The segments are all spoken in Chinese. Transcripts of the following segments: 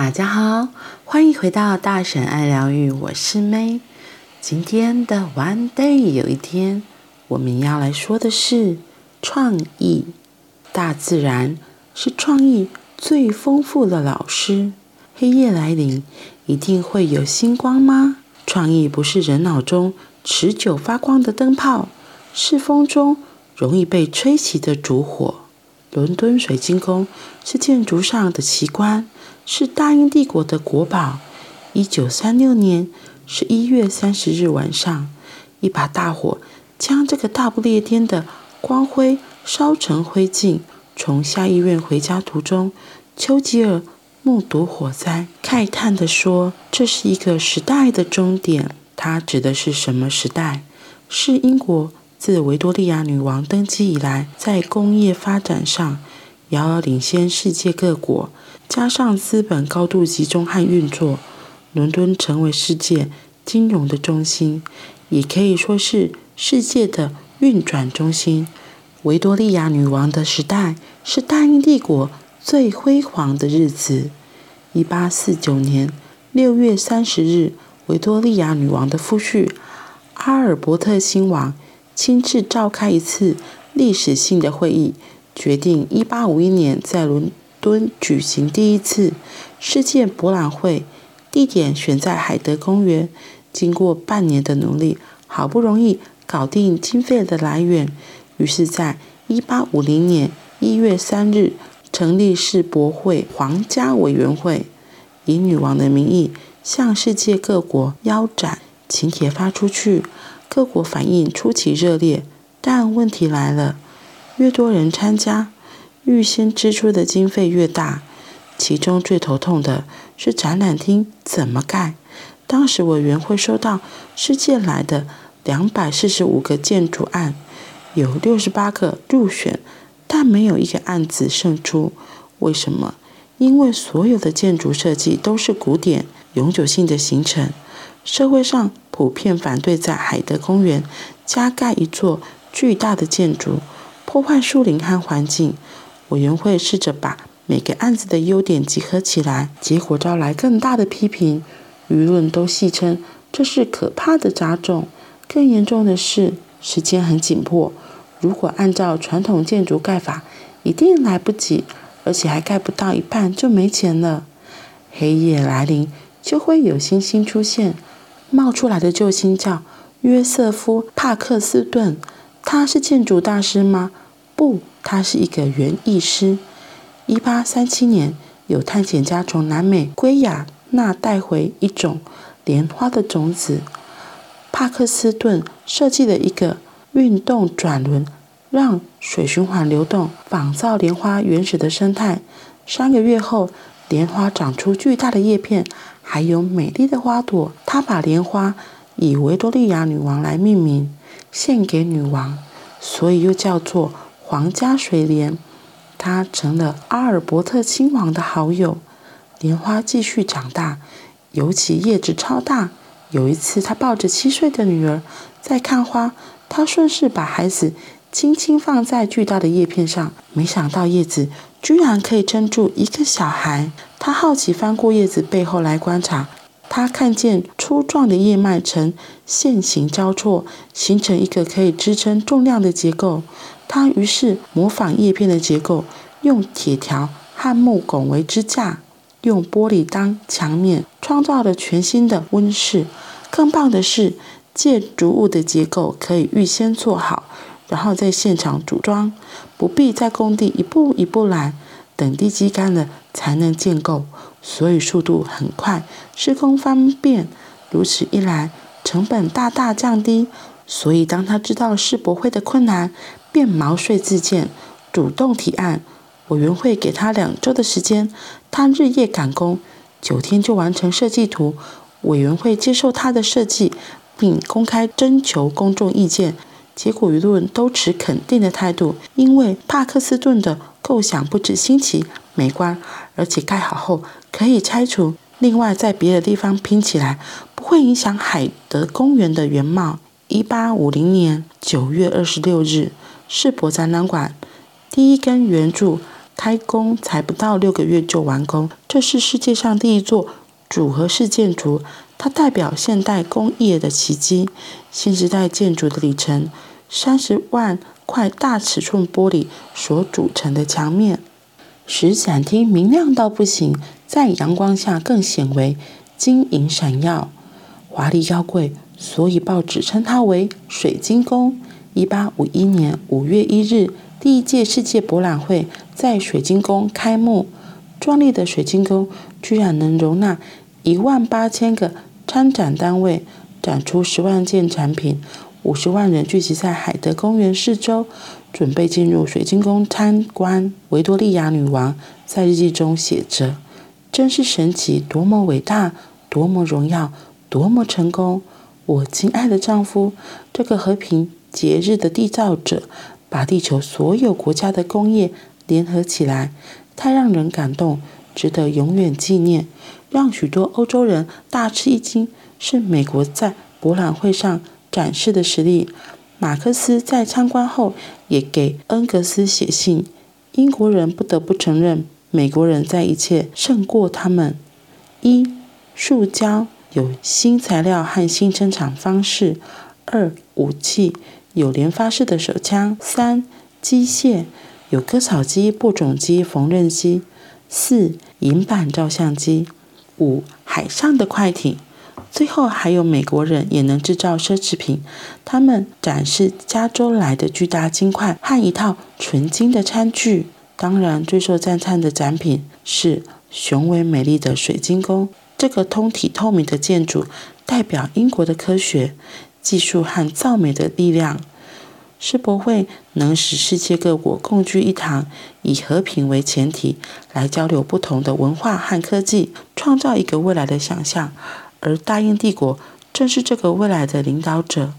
大家好，欢迎回到大婶爱疗愈，我是 May。今天的 One Day 有一天，我们要来说的是创意。大自然是创意最丰富的老师。黑夜来临，一定会有星光吗？创意不是人脑中持久发光的灯泡，是风中容易被吹熄的烛火。伦敦水晶宫是建筑上的奇观。是大英帝国的国宝。一九三六年十一月三十日晚上，一把大火将这个大不列颠的光辉烧成灰烬。从下议院回家途中，丘吉尔目睹火灾，慨叹地说：“这是一个时代的终点。”他指的是什么时代？是英国自维多利亚女王登基以来，在工业发展上遥遥领先世界各国。加上资本高度集中和运作，伦敦成为世界金融的中心，也可以说是世界的运转中心。维多利亚女王的时代是大英帝国最辉煌的日子。一八四九年六月三十日，维多利亚女王的夫婿阿尔伯特亲王亲自召开一次历史性的会议，决定一八五一年在伦敦举行第一次世界博览会，地点选在海德公园。经过半年的努力，好不容易搞定经费的来源，于是，在一八五零年一月三日成立世博会皇家委员会，以女王的名义向世界各国邀展。请帖发出去，各国反应出奇热烈。但问题来了，越多人参加，预先支出的经费越大，其中最头痛的是展览厅怎么盖。当时委员会收到世界来的两百四十五个建筑案，有六十八个入选，但没有一个案子胜出。为什么？因为所有的建筑设计都是古典、永久性的形成。社会上普遍反对在海德公园加盖一座巨大的建筑，破坏树林和环境。委员会试着把每个案子的优点集合起来，结果招来更大的批评。舆论都戏称这是可怕的杂种。更严重的是，时间很紧迫，如果按照传统建筑盖法，一定来不及，而且还盖不到一半就没钱了。黑夜来临，就会有星星出现。冒出来的救星叫约瑟夫·帕克斯顿，他是建筑大师吗？不。他是一个园艺师。一八三七年，有探险家从南美圭亚那带回一种莲花的种子。帕克斯顿设计了一个运动转轮，让水循环流动，仿造莲花原始的生态。三个月后，莲花长出巨大的叶片，还有美丽的花朵。他把莲花以维多利亚女王来命名，献给女王，所以又叫做。皇家水莲，他成了阿尔伯特亲王的好友。莲花继续长大，尤其叶子超大。有一次，他抱着七岁的女儿在看花，他顺势把孩子轻轻放在巨大的叶片上，没想到叶子居然可以撑住一个小孩。他好奇翻过叶子背后来观察，他看见粗壮的叶脉呈线形交错，形成一个可以支撑重量的结构。他于是模仿叶片的结构，用铁条和木拱为支架，用玻璃当墙面，创造了全新的温室。更棒的是，建筑物的结构可以预先做好，然后在现场组装，不必在工地一步一步来，等地基干了才能建构，所以速度很快，施工方便。如此一来，成本大大降低。所以，当他知道世博会的困难，便毛遂自荐，主动提案。委员会给他两周的时间，他日夜赶工，九天就完成设计图。委员会接受他的设计，并公开征求公众意见。结果舆论都持肯定的态度，因为帕克斯顿的构想不止新奇美观，而且盖好后可以拆除，另外在别的地方拼起来，不会影响海德公园的原貌。一八五零年九月二十六日，世博展览馆第一根圆柱开工才不到六个月就完工。这是世界上第一座组合式建筑，它代表现代工业的奇迹。新时代建筑的里程，三十万块大尺寸玻璃所组成的墙面，使展厅明亮到不行，在阳光下更显为晶莹闪耀、华丽高贵。所以报纸称它为“水晶宫”。一八五一年五月一日，第一届世界博览会在水晶宫开幕。壮丽的水晶宫居然能容纳一万八千个参展单位，展出十万件产品。五十万人聚集在海德公园四周，准备进入水晶宫参观。维多利亚女王在日记中写着：“真是神奇，多么伟大，多么荣耀，多么成功！我亲爱的丈夫，这个和平节日的缔造者，把地球所有国家的工业联合起来，太让人感动，值得永远纪念。让许多欧洲人大吃一惊，是美国在博览会上。”展示的实力。马克思在参观后也给恩格斯写信。英国人不得不承认，美国人在一切胜过他们：一、塑胶有新材料和新生产方式；二、武器有连发式的手枪；三、机械有割草机、播种机、缝纫机；四、银版照相机；五、海上的快艇。最后还有美国人也能制造奢侈品，他们展示加州来的巨大金块和一套纯金的餐具。当然，最受赞叹的展品是雄伟美丽的水晶宫。这个通体透明的建筑代表英国的科学技术和造美的力量。世博会能使世界各国共聚一堂，以和平为前提来交流不同的文化和科技，创造一个未来的想象。而大英帝国正是这个未来的领导者。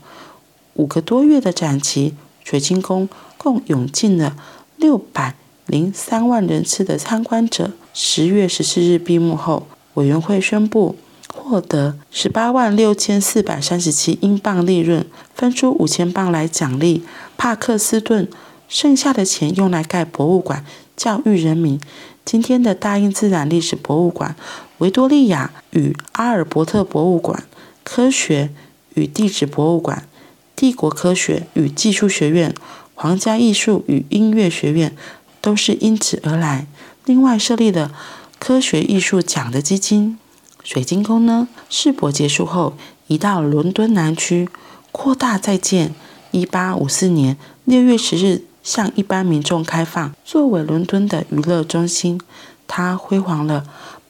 五个多月的展期，水晶宫共涌进了六百零三万人次的参观者。十月十四日闭幕后，委员会宣布获得十八万六千四百三十七英镑利润，分出五千镑来奖励帕克斯顿，剩下的钱用来盖博物馆，教育人民。今天的大英自然历史博物馆。维多利亚与阿尔伯特博物馆、科学与地质博物馆、帝国科学与技术学院、皇家艺术与音乐学院都是因此而来。另外设立了科学艺术奖的基金。水晶宫呢，世博结束后移到伦敦南区，扩大再建。一八五四年六月十日向一般民众开放，作为伦敦的娱乐中心，它辉煌了。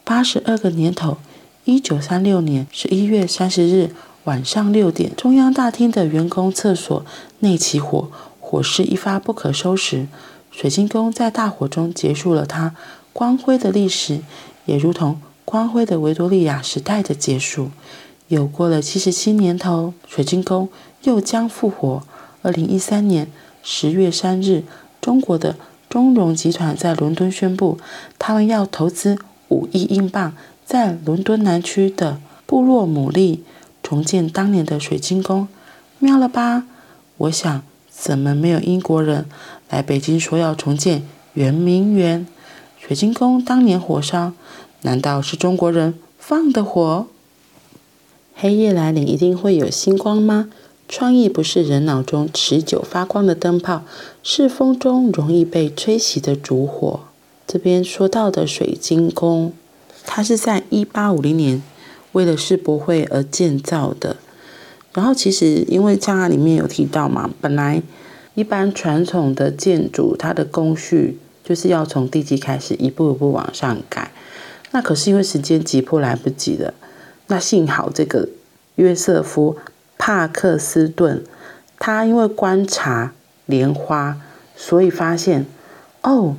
八十二个年头，一九三六年十一月三十日晚上六点，中央大厅的员工厕所内起火，火势一发不可收拾。水晶宫在大火中结束了它光辉的历史，也如同光辉的维多利亚时代的结束。又过了七十七年头，水晶宫又将复活。二零一三年十月三日，中国的中融集团在伦敦宣布，他们要投资。五亿英镑在伦敦南区的布洛姆利重建当年的水晶宫，妙了吧？我想，怎么没有英国人来北京说要重建圆明园？水晶宫当年火烧，难道是中国人放的火？黑夜来临，一定会有星光吗？创意不是人脑中持久发光的灯泡，是风中容易被吹熄的烛火。这边说到的水晶宫，它是在一八五零年为了世博会而建造的。然后其实因为像它里面有提到嘛，本来一般传统的建筑，它的工序就是要从地基开始，一步一步往上盖。那可是因为时间急迫来不及了。那幸好这个约瑟夫帕克斯顿，他因为观察莲花，所以发现哦。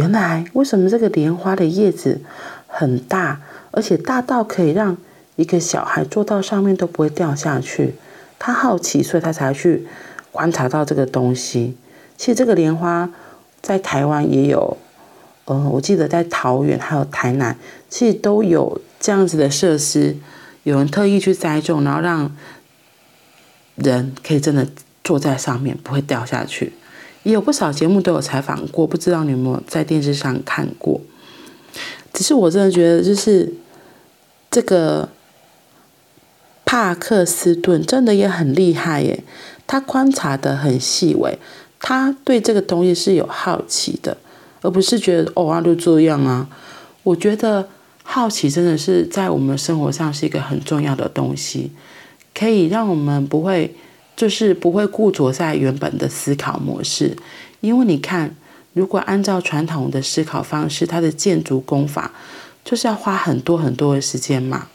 原来为什么这个莲花的叶子很大，而且大到可以让一个小孩坐到上面都不会掉下去？他好奇，所以他才去观察到这个东西。其实这个莲花在台湾也有，呃，我记得在桃园还有台南，其实都有这样子的设施，有人特意去栽种，然后让人可以真的坐在上面不会掉下去。也有不少节目都有采访过，不知道你有没有在电视上看过？只是我真的觉得，就是这个帕克斯顿真的也很厉害耶，他观察的很细微，他对这个东西是有好奇的，而不是觉得哦啊就这样啊。我觉得好奇真的是在我们生活上是一个很重要的东西，可以让我们不会。就是不会固着在原本的思考模式，因为你看，如果按照传统的思考方式，它的建筑工法就是要花很多很多的时间嘛。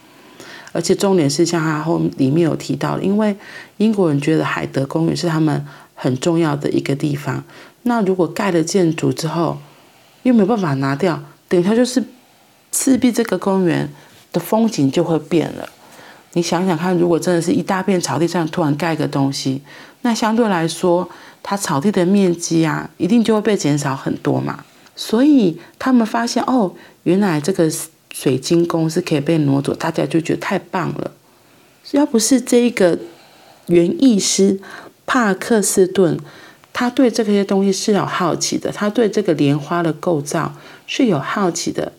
而且重点是，像他后里面有提到，因为英国人觉得海德公园是他们很重要的一个地方，那如果盖了建筑之后，又没办法拿掉，等一下就是势必这个公园的风景就会变了。你想想看，如果真的是一大片草地上突然盖个东西，那相对来说，它草地的面积啊，一定就会被减少很多嘛。所以他们发现，哦，原来这个水晶宫是可以被挪走，大家就觉得太棒了。要不是这个园艺师帕克斯顿，他对这些东西是有好奇的，他对这个莲花的构造是有好奇的。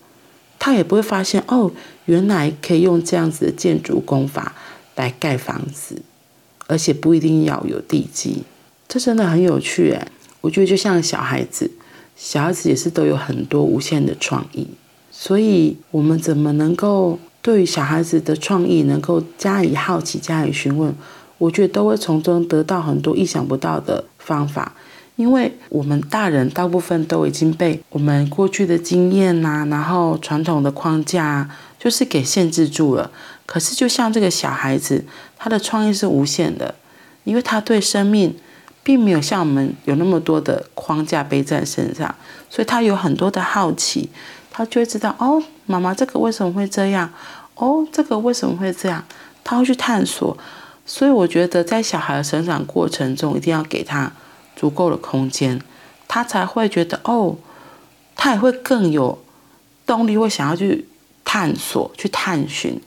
他也不会发现哦，原来可以用这样子的建筑工法来盖房子，而且不一定要有地基，这真的很有趣诶。我觉得就像小孩子，小孩子也是都有很多无限的创意，所以我们怎么能够对于小孩子的创意能够加以好奇、加以询问？我觉得都会从中得到很多意想不到的方法。因为我们大人大部分都已经被我们过去的经验呐、然后传统的框架，就是给限制住了。可是就像这个小孩子，他的创意是无限的，因为他对生命并没有像我们有那么多的框架背在身上，所以他有很多的好奇，他就会知道哦，妈妈这个为什么会这样？哦，这个为什么会这样？他会去探索。所以我觉得在小孩的成长过程中，一定要给他。足够的空间，他才会觉得哦，他也会更有动力，会想要去探索、去探寻，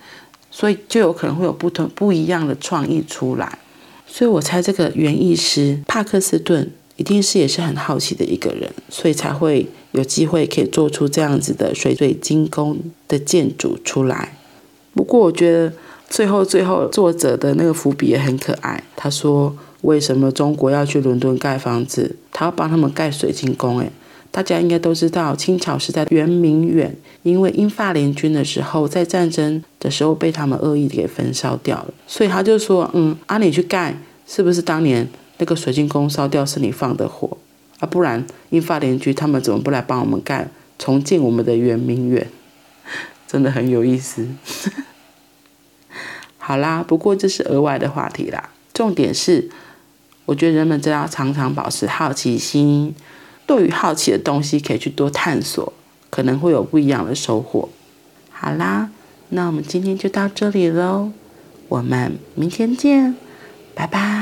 所以就有可能会有不同不一样的创意出来。所以我猜这个园艺师帕克斯顿一定是也是很好奇的一个人，所以才会有机会可以做出这样子的水水晶宫的建筑出来。不过我觉得最后最后作者的那个伏笔也很可爱，他说。为什么中国要去伦敦盖房子？他要帮他们盖水晶宫。诶，大家应该都知道，清朝时代圆明园因为英法联军的时候，在战争的时候被他们恶意给焚烧掉了，所以他就说：“嗯，啊，你去盖，是不是当年那个水晶宫烧掉是你放的火？啊，不然英法联军他们怎么不来帮我们盖，重建我们的圆明园？真的很有意思。”好啦，不过这是额外的话题啦，重点是。我觉得人们真要常常保持好奇心，对于好奇的东西可以去多探索，可能会有不一样的收获。好啦，那我们今天就到这里喽，我们明天见，拜拜。